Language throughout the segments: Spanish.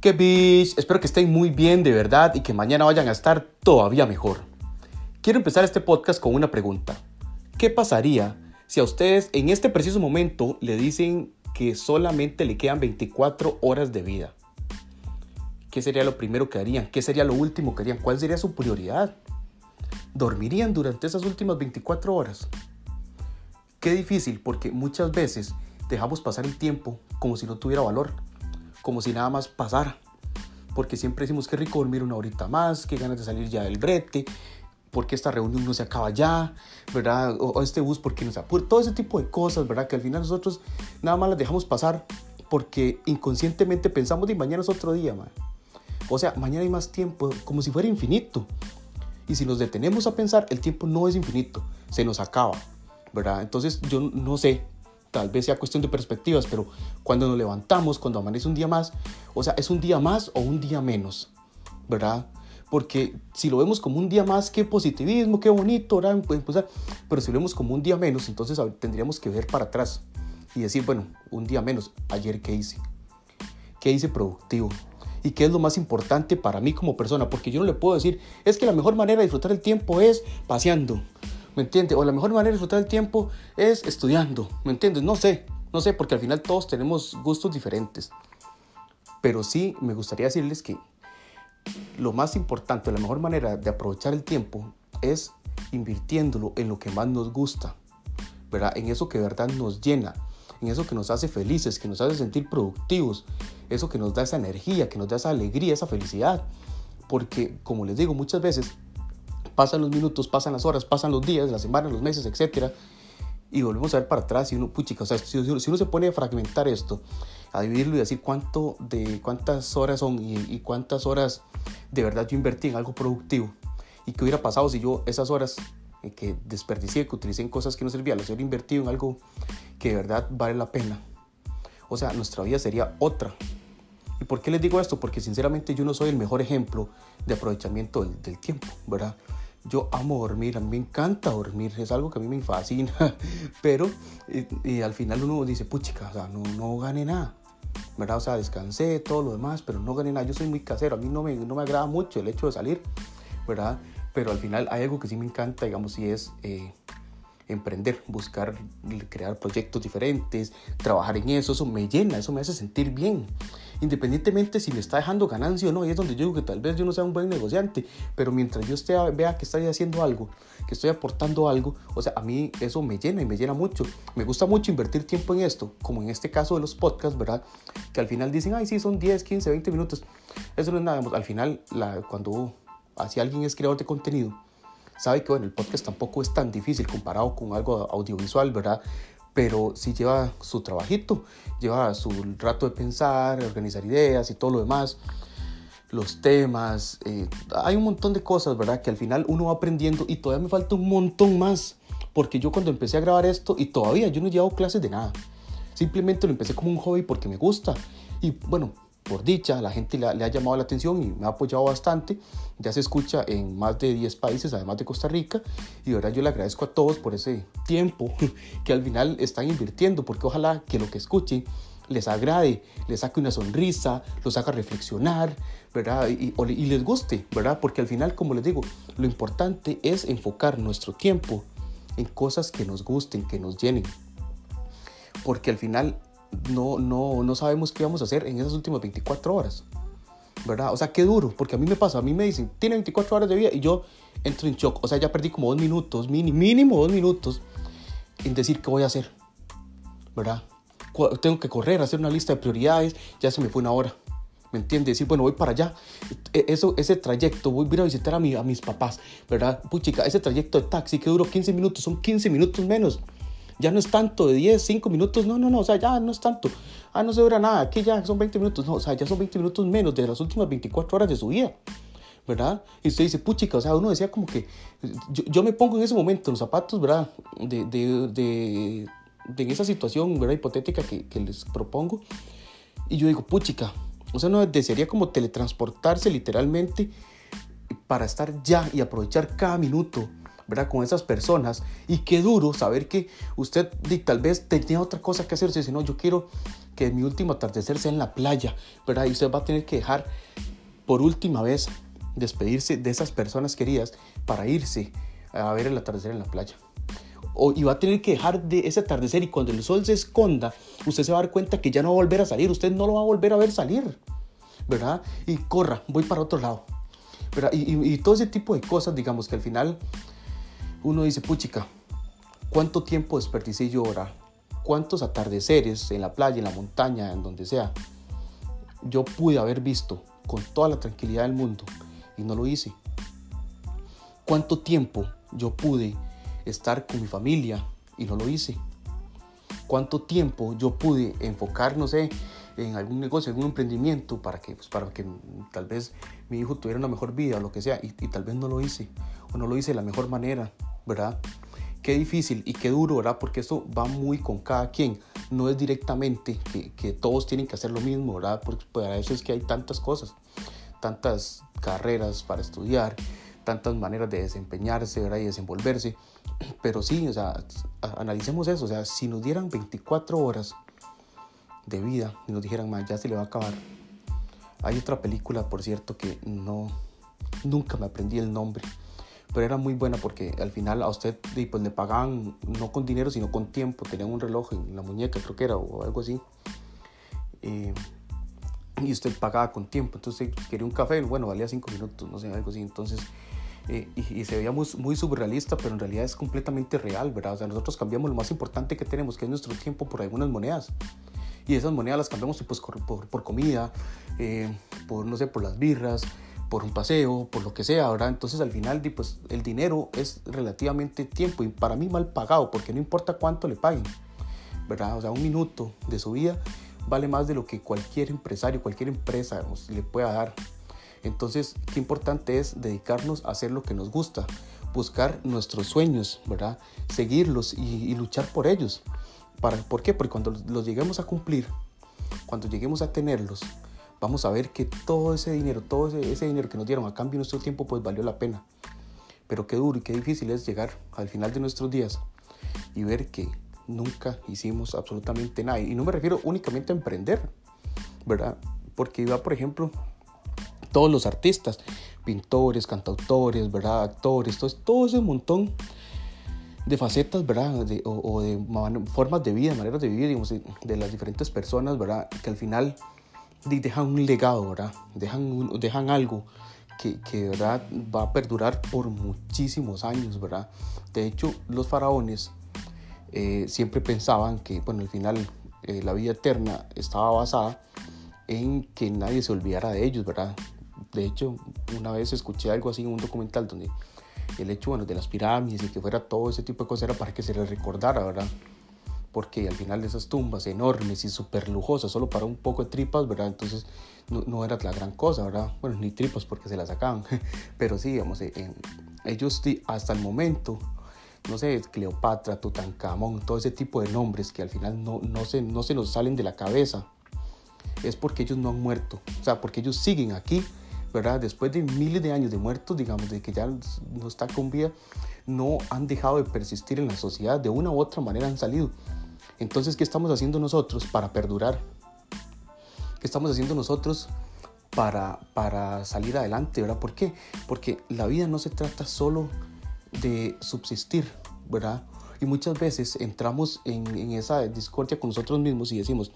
Que bitch, espero que estén muy bien de verdad y que mañana vayan a estar todavía mejor. Quiero empezar este podcast con una pregunta. ¿Qué pasaría si a ustedes en este preciso momento le dicen que solamente le quedan 24 horas de vida? ¿Qué sería lo primero que harían? ¿Qué sería lo último que harían? ¿Cuál sería su prioridad? ¿Dormirían durante esas últimas 24 horas? Qué difícil porque muchas veces dejamos pasar el tiempo como si no tuviera valor, como si nada más pasara. Porque siempre decimos que rico dormir una horita más, que ganas de salir ya del brete, porque esta reunión no se acaba ya, ¿verdad? O, este bus porque no se apura, todo ese tipo de cosas, ¿verdad? Que al final nosotros nada más las dejamos pasar porque inconscientemente pensamos de mañana es otro día, man. O sea, mañana hay más tiempo, como si fuera infinito. Y si nos detenemos a pensar, el tiempo no es infinito, se nos acaba, ¿verdad? Entonces yo no sé, tal vez sea cuestión de perspectivas, pero cuando nos levantamos, cuando amanece un día más, o sea, es un día más o un día menos, ¿verdad? Porque si lo vemos como un día más, qué positivismo, qué bonito, ¿verdad? Pues, pero si lo vemos como un día menos, entonces tendríamos que ver para atrás y decir, bueno, un día menos, ayer qué hice, qué hice productivo, y qué es lo más importante para mí como persona, porque yo no le puedo decir, es que la mejor manera de disfrutar el tiempo es paseando, ¿me entiendes? O la mejor manera de disfrutar el tiempo es estudiando, ¿me entiendes? No sé, no sé, porque al final todos tenemos gustos diferentes. Pero sí me gustaría decirles que lo más importante, la mejor manera de aprovechar el tiempo es invirtiéndolo en lo que más nos gusta, ¿verdad? En eso que de verdad nos llena, en eso que nos hace felices, que nos hace sentir productivos, eso que nos da esa energía, que nos da esa alegría, esa felicidad. Porque, como les digo, muchas veces pasan los minutos, pasan las horas, pasan los días, las semanas, los meses, etc. Y volvemos a ver para atrás y uno, puchica, o sea, si, uno se pone a fragmentar esto, a dividirlo y decir cuánto de, cuántas horas son y, cuántas horas de verdad yo invertí en algo productivo y qué hubiera pasado si yo esas horas eh, que desperdicié, que utilicé en cosas que no servían, las hubiera invertido en algo que de verdad vale la pena. O sea, nuestra vida sería otra. ¿Y por qué les digo esto? Porque sinceramente yo no soy el mejor ejemplo de aprovechamiento del, del tiempo, ¿verdad? Yo amo dormir, a mí me encanta dormir, es algo que a mí me fascina, pero y, al final uno dice, puchica, o sea, no, no gané nada, ¿verdad? O sea, descansé, todo lo demás, pero no gané nada. Yo soy muy casero, a mí no me, no me agrada mucho el hecho de salir, ¿verdad? Pero al final hay algo que sí me encanta, digamos, y es eh, emprender, buscar, crear proyectos diferentes, trabajar en eso, eso me llena, eso me hace sentir bien. Independientemente si me está dejando ganancia o no, y es donde yo digo que tal vez yo no sea un buen negociante, pero mientras yo esté, vea que estoy haciendo algo, que estoy aportando algo, o sea, a mí eso me llena y me llena mucho. Me gusta mucho invertir tiempo en esto, como en este caso de los podcasts, ¿verdad? Que al final dicen, ay, sí, son 10, 15, 20 minutos. Eso no es nada, al final, la, cuando si alguien es creador de contenido, sabe que bueno, el podcast tampoco es tan difícil comparado con algo audiovisual, ¿verdad? Pero sí lleva su trabajito, lleva su rato de pensar, organizar ideas y todo lo demás, los temas, eh, hay un montón de cosas, ¿verdad? Que al final uno va aprendiendo y todavía me falta un montón más, porque yo cuando empecé a grabar esto y todavía yo no llevo clases de nada, simplemente lo empecé como un hobby porque me gusta y bueno, por dicha, la gente le, ha llamado la atención y me ha apoyado bastante. Ya se escucha en más de 10 países, además de Costa Rica. Y de verdad yo le agradezco a todos por ese tiempo que al final están invirtiendo, porque ojalá que lo que escuchen les agrade, les saque una sonrisa, los haga reflexionar, ¿verdad? Y, y les guste, ¿verdad? Porque al final, como les digo, lo importante es enfocar nuestro tiempo en cosas que nos gusten, que nos llenen. Porque al final no, no, no sabemos qué vamos a hacer en esas últimas 24 horas. ¿Verdad? O sea, qué duro, porque a mí me pasa, a mí me dicen, tiene 24 horas de vida y yo entro en shock. O sea, ya perdí como dos minutos, mínimo dos minutos en decir qué voy a hacer. ¿Verdad? Tengo que correr, hacer una lista de prioridades, ya se me fue una hora. ¿Me entiendes? Decir, bueno, voy para allá. E, eso, ese trayecto, voy a ir a visitar a, mi, a mis papás, ¿verdad? Puchica, ese trayecto de taxi que duró 15 minutos, son 15 minutos menos ya no es tanto de 10, 5 minutos, no, no, no, o sea, ya no es tanto, ah, no se dura nada, aquí ya son 20 minutos, no, o sea, ya son 20 minutos menos de las últimas 24 horas de su vida, ¿verdad? Y usted dice, puchica, o sea, uno decía como que, yo, me pongo en ese momento, en los zapatos, ¿verdad? De, de, de, de esa situación, ¿verdad? Hipotética que, que les propongo, y yo digo, puchica, o sea, no desearía como teletransportarse literalmente para estar ya y aprovechar cada minuto ¿verdad? Con esas personas. Y qué duro saber que usted tal vez tenía otra cosa que hacer. Si no, yo quiero que mi último atardecer sea en la playa, ¿verdad? Y usted va a tener que dejar por última vez despedirse de esas personas queridas para irse a ver el atardecer en la playa. O, y va a tener que dejar de ese atardecer y cuando el sol se esconda, usted se va a dar cuenta que ya no va a volver a salir, usted no lo va a volver a ver salir, ¿verdad? Y corra, voy para otro lado. ¿verdad? Y, y todo ese tipo de cosas, digamos que al final uno dice, puchica, ¿cuánto tiempo desperdicié yo ahora? ¿Cuántos atardeceres en la playa, en la montaña, en donde sea? Yo pude haber visto con toda la tranquilidad del mundo y no lo hice. ¿Cuánto tiempo yo pude estar con mi familia y no lo hice? ¿Cuánto tiempo yo pude enfocar, no sé, en algún negocio, en algún emprendimiento para que, pues, para que tal vez mi hijo tuviera una mejor vida o lo que sea y, y tal vez no lo hice o no lo hice de la mejor manera, ¿verdad? Qué difícil y qué duro, ¿verdad? Porque esto va muy con cada quien. No es directamente que, que todos tienen que hacer lo mismo, ¿verdad? Porque para eso es que hay tantas cosas, tantas carreras para estudiar, tantas maneras de desempeñarse, ¿verdad? Y desenvolverse. Pero sí, o sea, analicemos eso. O sea, si nos dieran 24 horas de vida y nos dijeran, ya se le va a acabar. Hay otra película, por cierto, que no, nunca me aprendí el nombre pero era muy buena porque al final a usted pues, le pagaban no con dinero, sino con tiempo. Tenían un reloj en la muñeca, creo que era, o algo así. Eh, y usted pagaba con tiempo. Entonces, quería un café, bueno, valía cinco minutos, no sé, algo así. Entonces, eh, y, se veía muy, muy surrealista, pero en realidad es completamente real, ¿verdad? O sea, nosotros cambiamos lo más importante que tenemos, que es nuestro tiempo, por algunas monedas. Y esas monedas las cambiamos pues, por, por, comida, eh, por, no sé, por las birras, por un paseo, por lo que sea, ¿verdad? Entonces al final pues, el dinero es relativamente tiempo y para mí mal pagado, porque no importa cuánto le paguen, ¿verdad? O sea, un minuto de su vida vale más de lo que cualquier empresario, cualquier empresa le pueda dar. Entonces, qué importante es dedicarnos a hacer lo que nos gusta, buscar nuestros sueños, ¿verdad? Seguirlos y, luchar por ellos. ¿Para, ¿Por qué? Porque cuando los lleguemos a cumplir, cuando lleguemos a tenerlos, vamos a ver que todo ese dinero, todo ese, dinero que nos dieron a cambio de nuestro tiempo, pues valió la pena. Pero qué duro y qué difícil es llegar al final de nuestros días y ver que nunca hicimos absolutamente nada. Y no me refiero únicamente a emprender, ¿verdad? Porque iba, por ejemplo, todos los artistas, pintores, cantautores, ¿verdad? Actores, todo, todo ese montón de facetas, ¿verdad? o, de formas de vida, maneras de vivir, digamos, de, de las diferentes personas, ¿verdad? Que al final dejan un legado, ¿verdad? Dejan, dejan algo que, que, ¿verdad? va a perdurar por muchísimos años, ¿verdad? De hecho, los faraones eh, siempre pensaban que, bueno, al final eh, la vida eterna estaba basada en que nadie se olvidara de ellos, ¿verdad? De hecho, una vez escuché algo así en un documental donde el hecho, bueno, de las pirámides y que fuera todo ese tipo de cosas era para que se les recordara, ¿verdad? Porque al final esas tumbas enormes y súper lujosas, solo para un poco de tripas, ¿verdad? Entonces no, era la gran cosa, ¿verdad? Bueno, ni tripas porque se las sacaban, pero sí, digamos, eh, ellos hasta el momento, no sé, Cleopatra, Tutankamón, todo ese tipo de nombres que al final no, no, se, no se nos salen de la cabeza, es porque ellos no han muerto, o sea, porque ellos siguen aquí, ¿verdad? Después de miles de años de muertos, digamos, de que ya no está con vida, no han dejado de persistir en la sociedad, de una u otra manera han salido. Entonces, ¿qué estamos haciendo nosotros para perdurar? ¿Qué estamos haciendo nosotros para, para salir adelante? ¿verdad? ¿Por qué? Porque la vida no se trata solo de subsistir, ¿verdad? Y muchas veces entramos en, esa discordia con nosotros mismos y decimos,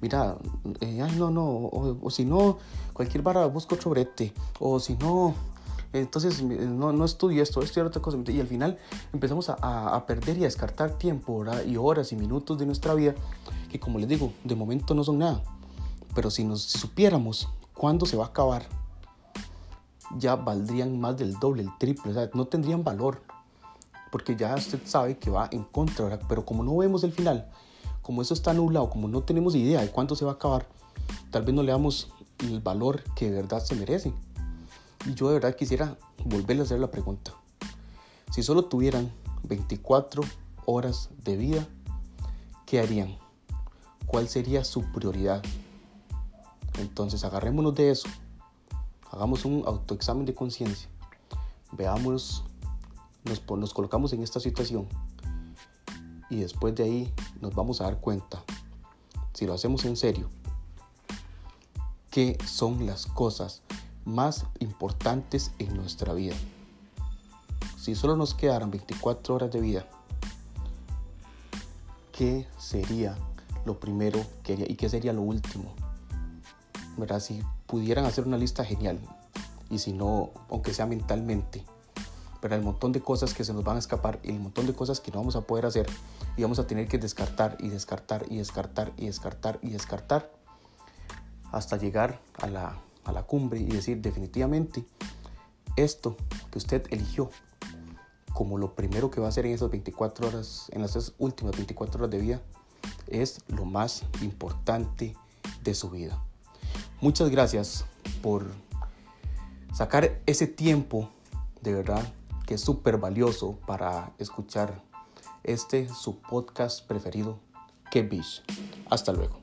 mira, eh, ay, no, no, o, o, si no, cualquier vara busco otro brete, o si no, entonces no, no estudio esto, estudio otra cosa. Y al final empezamos a, a, perder y a descartar tiempo y horas y minutos de nuestra vida que como les digo, de momento no son nada. Pero si nos supiéramos cuándo se va a acabar, ya valdrían más del doble, el triple, o sea, no tendrían valor. Porque ya usted sabe que va en contra, ¿verdad? pero como no vemos el final, como eso está nublado, como no tenemos idea de cuándo se va a acabar, tal vez no le damos el valor que de verdad se merece. Y yo de verdad quisiera volverle a hacer la pregunta. Si solo tuvieran 24 horas de vida, ¿qué harían? ¿Cuál sería su prioridad? Entonces agarrémonos de eso. Hagamos un autoexamen de conciencia. Veamos nos, colocamos en esta situación y después de ahí nos vamos a dar cuenta, si lo hacemos en serio, qué son las cosas más importantes en nuestra vida. Si solo nos quedaran 24 horas de vida, ¿qué sería lo primero y qué sería lo último? ¿Verdad? Si pudieran hacer una lista genial, y si no, aunque sea mentalmente, pero el montón de cosas que se nos van a escapar y el montón de cosas que no vamos a poder hacer y vamos a tener que descartar y descartar y descartar y descartar y descartar hasta llegar a la, a la cumbre y decir definitivamente esto que usted eligió como lo primero que va a hacer en esas 24 horas, en las últimas 24 horas de vida, es lo más importante de su vida. Muchas gracias por sacar ese tiempo de verdad que es súper valioso para escuchar este su podcast preferido, Que. Hasta luego.